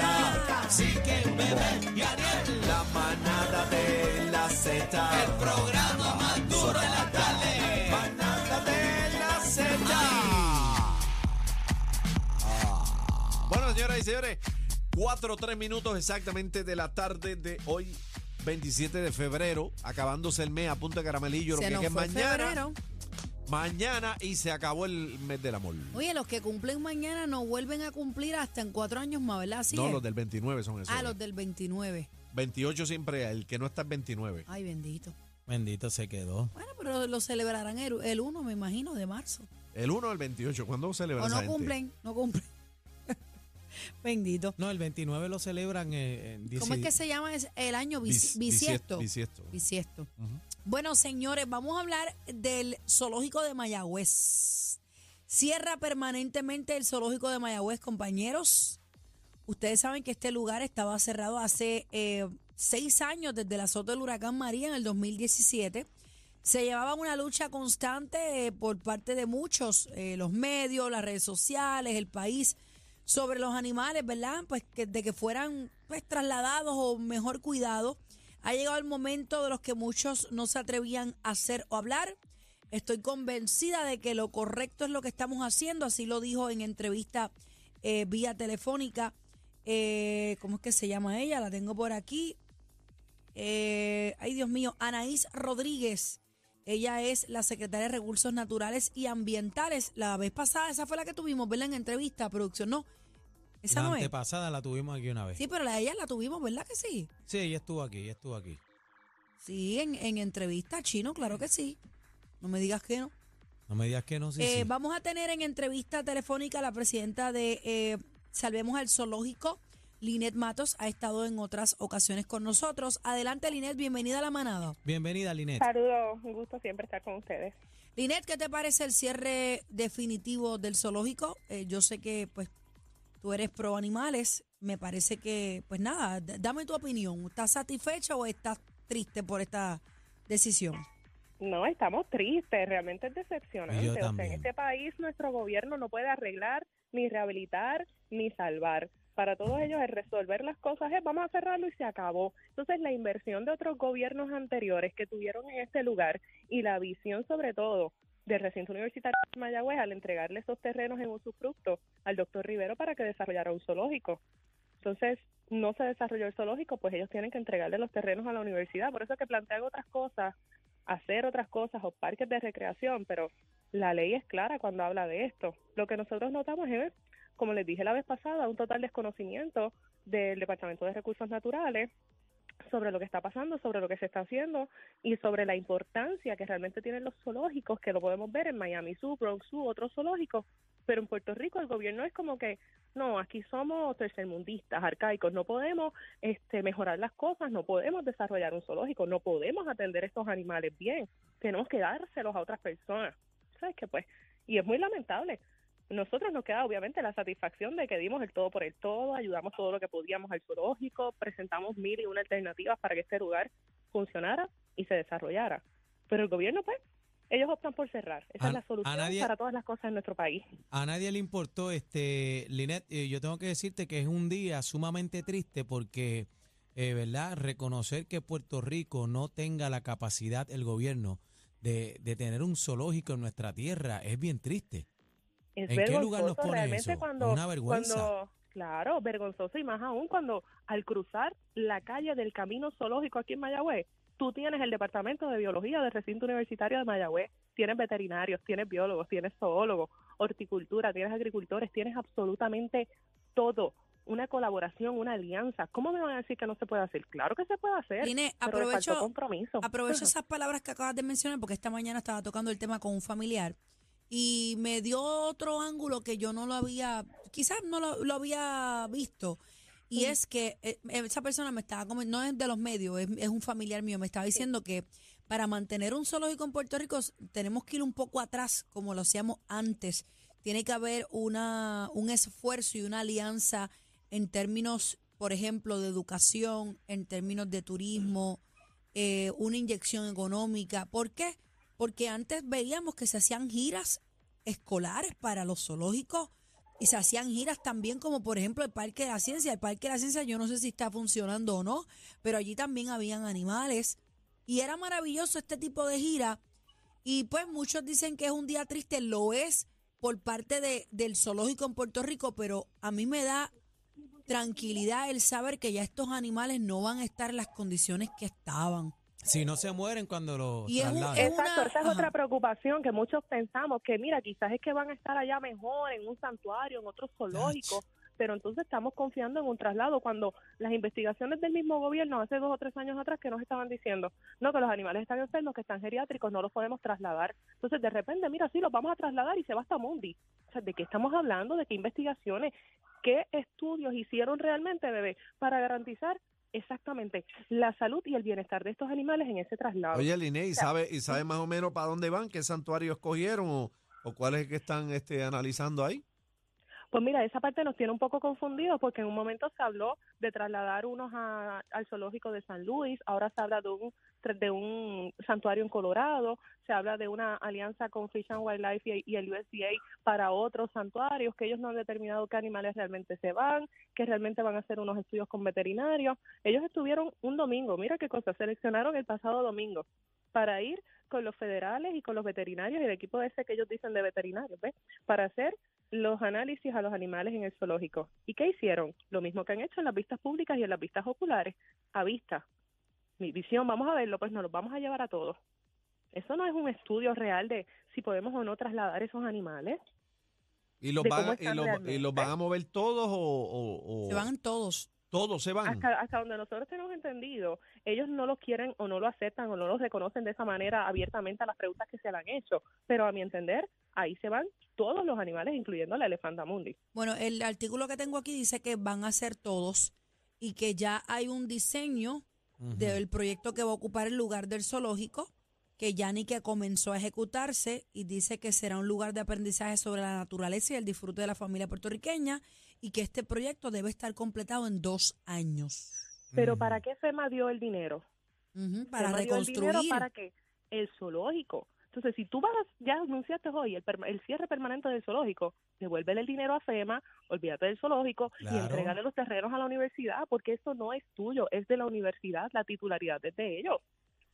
Z. Así que bebé y Ariel. La manada de la Z. El programa más duro de la tarde. Manada de la Z. Ah. Bueno, señoras y señores, 4 o 3 minutos exactamente de la tarde de hoy. 27 de febrero, acabándose el mes a punta de caramelillo, lo Se que nos es fue mañana. febrero. Mañana y se acabó el mes del amor. Oye, los que cumplen mañana no vuelven a cumplir hasta en cuatro años más, ¿verdad? Así no, es. los del 29 son esos. Ah, los del 29. 28 siempre, el que no está es 29. Ay, bendito. Bendito se quedó. Bueno, pero lo celebrarán el, el 1, me imagino, de marzo. El 1 o el 28, ¿cuándo celebra O no gente? cumplen, no cumplen. bendito. No, el 29 lo celebran eh, en ¿Cómo es que se llama el año bis- Bis- bisiesto? bisiesto. Bisiesto. Bueno, señores, vamos a hablar del zoológico de Mayagüez. Cierra permanentemente el zoológico de Mayagüez, compañeros. Ustedes saben que este lugar estaba cerrado hace eh, seis años desde el azote del huracán María en el 2017. Se llevaba una lucha constante eh, por parte de muchos, eh, los medios, las redes sociales, el país, sobre los animales, ¿verdad? Pues que, de que fueran pues, trasladados o mejor cuidados. Ha llegado el momento de los que muchos no se atrevían a hacer o hablar. Estoy convencida de que lo correcto es lo que estamos haciendo, así lo dijo en entrevista eh, vía telefónica. eh, ¿Cómo es que se llama ella? La tengo por aquí. Eh, ay, Dios mío, Anaís Rodríguez. Ella es la secretaria de Recursos Naturales y Ambientales. La vez pasada, esa fue la que tuvimos, ¿verdad? En entrevista, producción. No, esa la no es. antepasada la tuvimos aquí una vez. Sí, pero la de ella la tuvimos, ¿verdad que sí? Sí, ella estuvo aquí, ella estuvo aquí. Sí, en, en entrevista, chino, claro que sí. No me digas que no. No me digas que no, sí, Eh, sí. Vamos a tener en entrevista telefónica a la presidenta de eh, Salvemos al Zoológico, Linet Matos, ha estado en otras ocasiones con nosotros. Adelante, Linet, bienvenida a la manada. Bienvenida, Linet. Saludos, un gusto siempre estar con ustedes. Linet, ¿qué te parece el cierre definitivo del zoológico? Eh, yo sé que pues tú eres pro animales. Me parece que, pues nada, dame tu opinión. ¿Estás satisfecha o estás triste por esta decisión? No, estamos tristes, realmente es decepcionante. Yo O sea, también. en este país nuestro gobierno no puede arreglar, ni rehabilitar, ni salvar. Para todos ellos el resolver las cosas es vamos a cerrarlo y se acabó. Entonces la inversión de otros gobiernos anteriores que tuvieron en este lugar y la visión sobre todo del recinto universitario de Mayagüez al entregarle esos terrenos en usufructo al doctor Rivero para que desarrollara un zoológico. Entonces, no se desarrolló el zoológico, pues ellos tienen que entregarle los terrenos a la universidad. Por eso es que plantean otras cosas, hacer otras cosas o parques de recreación, pero la ley es clara cuando habla de esto. Lo que nosotros notamos es, como les dije la vez pasada, un total desconocimiento del Departamento de Recursos Naturales sobre lo que está pasando, sobre lo que se está haciendo y sobre la importancia que realmente tienen los zoológicos, que lo podemos ver en Miami Zoo, Bronx Zoo, otros zoológicos, pero en Puerto Rico el gobierno es como que, no, aquí somos tercermundistas, arcaicos, no podemos este, mejorar las cosas, no podemos desarrollar un zoológico, no podemos atender estos animales bien, tenemos que dárselos a otras personas. ¿Sabes qué? Pues, y es muy lamentable. Nosotros nos queda obviamente la satisfacción de que dimos el todo por el todo, ayudamos todo lo que podíamos al zoológico, presentamos mil y una alternativas para que este lugar funcionara y se desarrollara. Pero el gobierno, pues, ellos optan por cerrar. Esa A- es la solución nadie- para todas las cosas en nuestro país. A nadie le importó, este, Linet, eh, yo tengo que decirte que es un día sumamente triste porque, eh, ¿verdad? Reconocer que Puerto Rico no tenga la capacidad, el gobierno, de, de tener un zoológico en nuestra tierra es bien triste. Es ¿En qué lugar nos vergonzoso pone realmente eso? cuando, Una vergüenza. cuando- claro, vergonzoso y más aún cuando al cruzar la calle del camino zoológico aquí en Mayagüez, tú tienes el departamento de biología del recinto universitario de Mayagüez, tienes veterinarios, tienes biólogos, tienes zoólogos, horticultura, tienes agricultores, tienes absolutamente todo. Una colaboración, una alianza. ¿Cómo me van a decir que no se puede hacer? Claro que se puede hacer. Linet, pero aprovecho, compromiso. aprovecho esas palabras que acabas de mencionar porque esta mañana estaba tocando el tema con un familiar y me dio otro ángulo que yo no lo había, quizás no lo, lo había visto. Y es que eh, esa persona me estaba comen- no es de los medios, es, es un familiar mío, me estaba diciendo que para mantener un zoológico en Puerto Rico tenemos que ir un poco atrás, como lo hacíamos antes. Tiene que haber una, un esfuerzo y una alianza en términos, por ejemplo, de educación, en términos de turismo, eh, una inyección económica. ¿Por qué? Porque antes veíamos que se hacían giras escolares para los zoológicos y se hacían giras también como por ejemplo el Parque de la Ciencia. El Parque de la Ciencia yo no sé si está funcionando o no, pero allí también habían animales y era maravilloso este tipo de gira y pues muchos dicen que es un día triste, lo es por parte de, del zoológico en Puerto Rico, pero a mí me da tranquilidad el saber que ya estos animales no van a estar en las condiciones que estaban. Si no se mueren cuando los Y es un- trasladen. es- Exacto, una- esa es ajá. otra preocupación que muchos pensamos que mira, quizás es que van a estar allá mejor en un santuario, en otro zoológico, pero entonces estamos confiando en un traslado cuando las investigaciones del mismo gobierno hace dos o tres años atrás que nos estaban diciendo, no, que los animales están enfermos, que están geriátricos, no los podemos trasladar. Entonces de repente, mira, sí, los vamos a trasladar y se va hasta Mundi. O sea, ¿de qué estamos hablando? ¿De qué investigaciones? ¿Qué estudios hicieron realmente, bebé, para garantizar exactamente la salud y el bienestar de estos animales en ese traslado? Oye, Liné, ¿y sabe, ¿y sabe más o menos para dónde van? ¿Qué santuario escogieron o, o cuál es el que están este, analizando ahí? Pues mira, esa parte nos tiene un poco confundidos porque en un momento se habló de trasladar unos a- al zoológico de San Luis, ahora se habla de un de un santuario en Colorado, se habla de una alianza con Fish and Wildlife y, y el USDA para otros santuarios que ellos no han determinado qué animales realmente se van, que realmente van a hacer unos estudios con veterinarios. Ellos estuvieron un domingo, mira qué cosa, seleccionaron el pasado domingo para ir con los federales y con los veterinarios y el equipo ese que ellos dicen de veterinarios, ¿ves? Para hacer los análisis a los animales en el zoológico. ¿Y qué hicieron? Lo mismo que han hecho en las vistas públicas y en las vistas oculares, a vista. Mi visión, vamos a verlo, pues nos los vamos a llevar a todos. Eso no es un estudio real de si podemos o no trasladar esos animales. ¿Y los, van, y los, y realmente. los van a mover todos o, o- o- Se van todos. todos se van? Hasta, hasta donde nosotros tenemos entendido, ellos no lo quieren o no lo aceptan o no lo reconocen de esa manera abiertamente a las preguntas que se le han hecho. Pero a mi entender, ahí se van todos los animales, incluyendo la elefanta mundi. Bueno, el artículo que tengo aquí dice que van a ser todos y que ya hay un diseño Del proyecto que va a ocupar el lugar del zoológico, que ya ni que comenzó a ejecutarse y dice que será un lugar de aprendizaje sobre la naturaleza y el disfrute de la familia puertorriqueña y que este proyecto debe estar completado en dos años Pero. ¿para qué FEMA dio el dinero? Para FEMA dio el dinero reconstruir. para que el zoológico. Entonces, si tú vas, ya anunciaste hoy el, el cierre permanente del zoológico, devuélvele el dinero a FEMA, olvídate del zoológico y entregale los terrenos a la universidad, porque eso no es tuyo, es de la universidad, la titularidad es de ellos.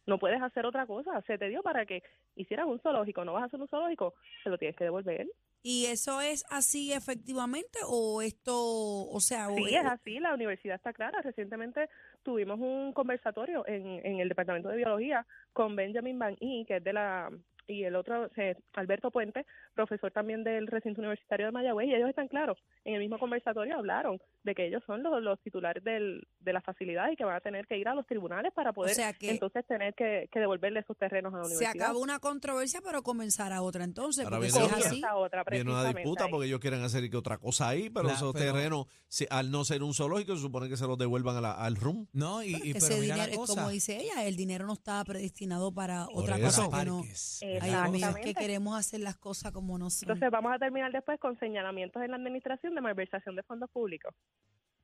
No puedes hacer otra cosa, se te dio para que hicieras un zoológico, no vas a hacer un zoológico, se lo tienes que devolver. ¿Y eso es así efectivamente o esto, o sea, o- Sí, es así, la universidad está clara. Recientemente tuvimos un conversatorio en, en el Departamento de Biología con Benjamin Van E, que es de la y el otro, eh, Alberto Puente, profesor también del recinto universitario de Mayagüez, y ellos están claros. En el mismo conversatorio hablaron de que ellos son los, los titulares del, de la facilidad y que van a tener que ir a los tribunales para poder sea que- entonces tener que, que devolverle esos terrenos a la se universidad. acaba una controversia, pero comenzará otra entonces, Ahora viene si es otra. así, otra, Viene una disputa ahí. porque ellos quieren hacer que otra cosa ahí, pero Claro, esos pero- terrenos, si- al no ser un zoológico, se supone que se los devuelvan a la- al RUM. No, y, y ese pero mira dinero, la cosa. como dice ella, el dinero no estaba predestinado para Por otra eso. cosa que no. Parques. Ay, Dios mío, es que queremos hacer las cosas como no son. Entonces vamos a terminar después con señalamientos en la administración de malversación de fondos públicos.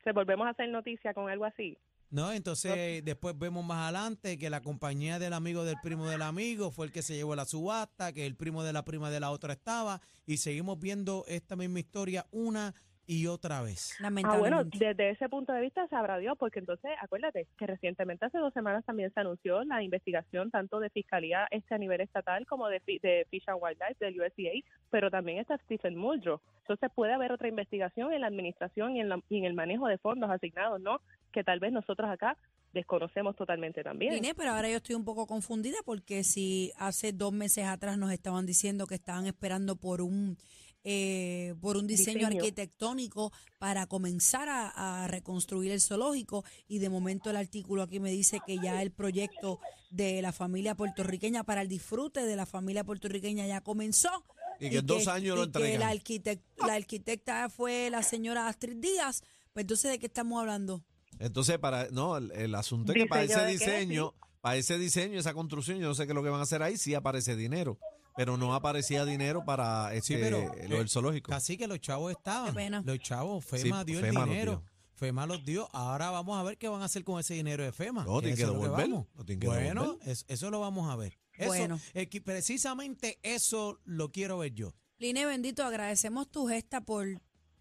Se volvemos a hacer noticia con algo así. No, entonces después vemos más adelante que la compañía del amigo del primo del amigo fue el que se llevó la subasta, que el primo de la prima de la otra estaba, y seguimos viendo esta misma historia una y otra vez. Ah, bueno, desde ese punto de vista sabrá Dios, porque entonces acuérdate que recientemente hace dos semanas también se anunció la investigación tanto de fiscalía este a nivel estatal como de, de Fish and Wildlife del USDA, pero también está Stephen Muldrow. Entonces puede haber otra investigación en la administración y en, la- y en el manejo de fondos asignados, ¿no? Que tal vez nosotros acá desconocemos totalmente también. Vine, pero ahora yo estoy un poco confundida porque si hace dos meses atrás nos estaban diciendo que estaban esperando por un eh, por un diseño, Diseño. arquitectónico para comenzar a, a reconstruir el zoológico y de momento el artículo aquí me dice que ya el proyecto de la familia puertorriqueña para el disfrute de la familia puertorriqueña ya comenzó Y que en dos años lo que entregan. la, arquitect- la arquitecta fue la señora Astrid Díaz pues entonces de qué estamos hablando Entonces, para no, el, el asunto es que para ¿Diseño ese diseño, para ese diseño, esa construcción, yo no sé qué es lo que van a hacer ahí, sí aparece dinero, pero no aparecía dinero para este, pero, lo del zoológico. Casi que los chavos estaban. Qué pena. Los chavos, FEMA Sí, dio FEMA el dinero. dio. FEMA los dio. Ahora vamos a ver qué van a hacer con ese dinero de FEMA. No, tienen que devolverlo, tienen que bueno, devolver. eso lo vamos a ver. Eso, Bueno. eh, precisamente eso lo quiero ver yo. Line bendito, agradecemos tu gesta por,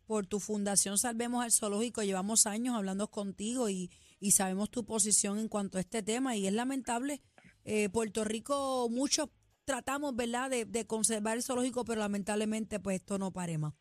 por tu fundación Salvemos al Zoológico. Llevamos años hablando contigo y, y sabemos tu posición en cuanto a este tema y es lamentable. Eh, Puerto Rico, muchos tratamos, ¿verdad?, de, de conservar el zoológico, pero lamentablemente pues esto no pare más.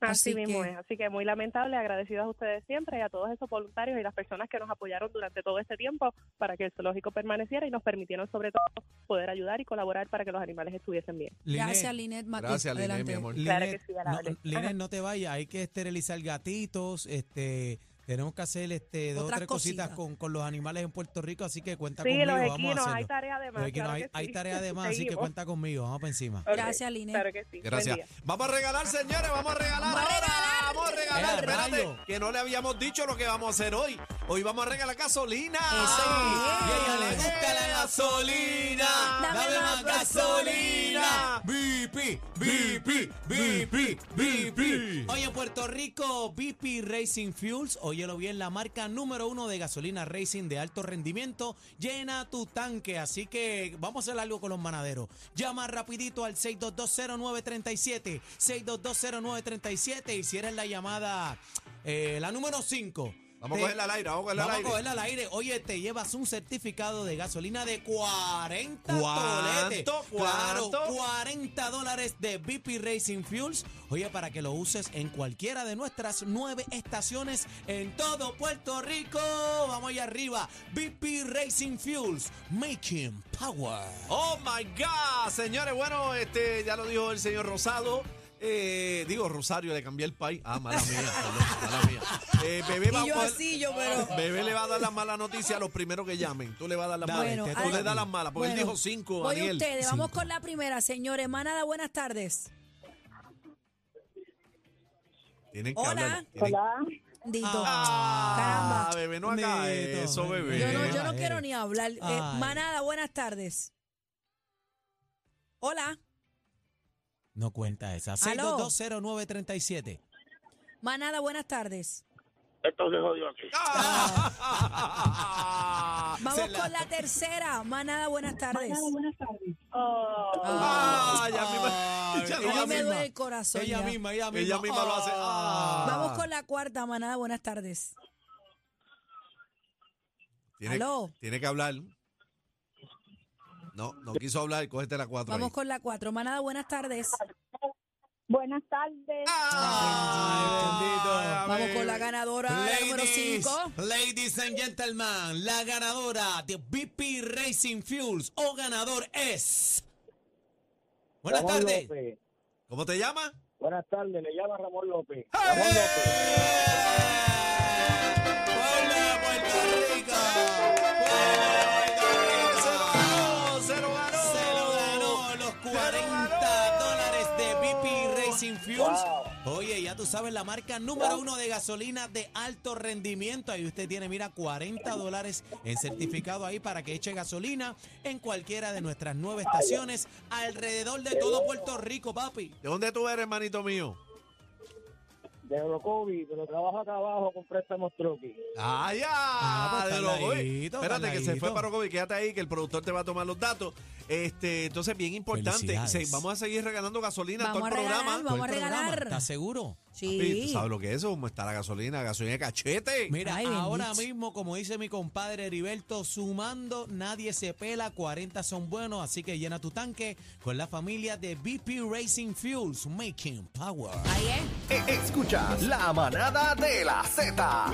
Así, Así mismo que- es, así que muy lamentable, agradecidos a ustedes siempre y a todos esos voluntarios y las personas que nos apoyaron durante todo este tiempo para que el zoológico permaneciera y nos permitieron sobre todo poder ayudar y colaborar para que los animales estuviesen bien. Gracias, Linet Mati. Gracias, Linet, Adelante. mi amor. Claro Linet, que sí, no te vayas, hay que esterilizar gatitos, este, tenemos que hacer este dos o tres cositas cositas. con, con los animales en Puerto Rico, así que cuenta Sí, conmigo, los vamos a equinos, hacerlo. hay tarea de más. Los equinos, claro hay, hay sí. tarea de más, así que cuenta conmigo, vamos para encima. Ok, Gracias, Linet. Claro que sí. Gracias. Vamos a regalar, señores, vamos a regalar Vamos a ahora. regalar. Vamos a regalar, ¡Eh, espérate, rayo! que no le habíamos dicho lo que vamos a hacer hoy. Hoy vamos a regalar gasolina. Eso Y a ella le es. gusta la gasolina. Dame Dame más más gasolina. BP, BP, BP, BP. Oye, Puerto Rico, BP Racing Fuels. Óyelo bien, la marca número uno de gasolina racing de alto rendimiento. Llena tu tanque. Así que vamos a hacer algo con los manaderos. Llama rapidito al 6220937. 6220937. Y si eres la llamada, eh, la número 5. Vamos a cogerla al aire, vamos a cogerla al Vamos aire. a cogerla al aire. Oye, te llevas un certificado de gasolina de 40 ¿Cuánto? toletes. Claro, ¿Cuánto? 40 dólares de BP Racing Fuels. Oye, para que lo uses en cualquiera de nuestras nueve estaciones en todo Puerto Rico. Vamos allá arriba. BP Racing Fuels. Making Power. Oh my God, señores, bueno, este ya lo dijo el señor Rosado. Eh, digo, Rosario, le cambié el país. Ah, mala mía, perdón, mala mía. Eh, bebé, va a Y yo coger- así, yo, pero... Bebé le va a dar las malas noticias a los primeros que llamen. Tú le vas a dar las malas. Bueno, Tú a- le das las malas, porque él bueno, dijo cinco, Voy Daniel. ustedes, vamos Cinco. con la primera, señores. Manada, buenas tardes. Tienen que Hola. hablar. tienen- Dito. Ah, Caramba. bebé, no haga eso, bebé. Yo no, Bebé. yo no quiero ni hablar. Eh, Ay. manada, buenas tardes. Hola. No cuenta esa. Aló. 6220937. Manada, buenas tardes. Esto se jodió aquí. Ah, Vamos la- con la tercera. Manada, buenas tardes. ah, ya misma, Ay, ya A no mí la me misma. duele el corazón. Ella ya. misma, ella misma. Ella misma lo hace. Ah. Vamos con la cuarta. Manada, buenas tardes. Tiene, Aló. tiene que hablar. No, no quiso hablar. Cógete la cuatro. Vamos ahí. con la cuatro. Manada, buenas tardes. Buenas tardes. Ah, Vamos con la ganadora, la número Ladies, 5. ladies and gentlemen, la ganadora de BP Racing Fuels o ganador es. Buenas Ramón tardes. López. ¿Cómo te llamas? Buenas tardes, le llama Ramón López. ¡Eh! Ramón López. Ya tú sabes, la marca número uno de gasolina de alto rendimiento. Ahí usted tiene, mira, 40 dólares en certificado ahí para que eche gasolina en cualquiera de nuestras nueve estaciones alrededor de todo Puerto Rico, papi. ¿De dónde tú eres, hermanito mío? De Orocovi, pero trabajo acá abajo con préstamos truqui. Ah, ya. Ah, pues, Espérate que se fue para Orocovi, quédate ahí que el productor te va a tomar los datos. Este, entonces bien importante, se- vamos a seguir regalando gasolina Vamos todo el a regalar, programa. vamos a regalar. ¿Estás seguro? Papi, ¿tú Sí. sabes lo que es eso? ¿Cómo está la gasolina? Gasolina de cachete. Mira, Ay, ahora bendito. mismo, como dice mi compadre Heriberto, sumando, nadie se pela, 40 son buenos, así que llena tu tanque con la familia de BP Racing Fuels, Making Power. Ahí es. E- Escuchas la manada de la Z.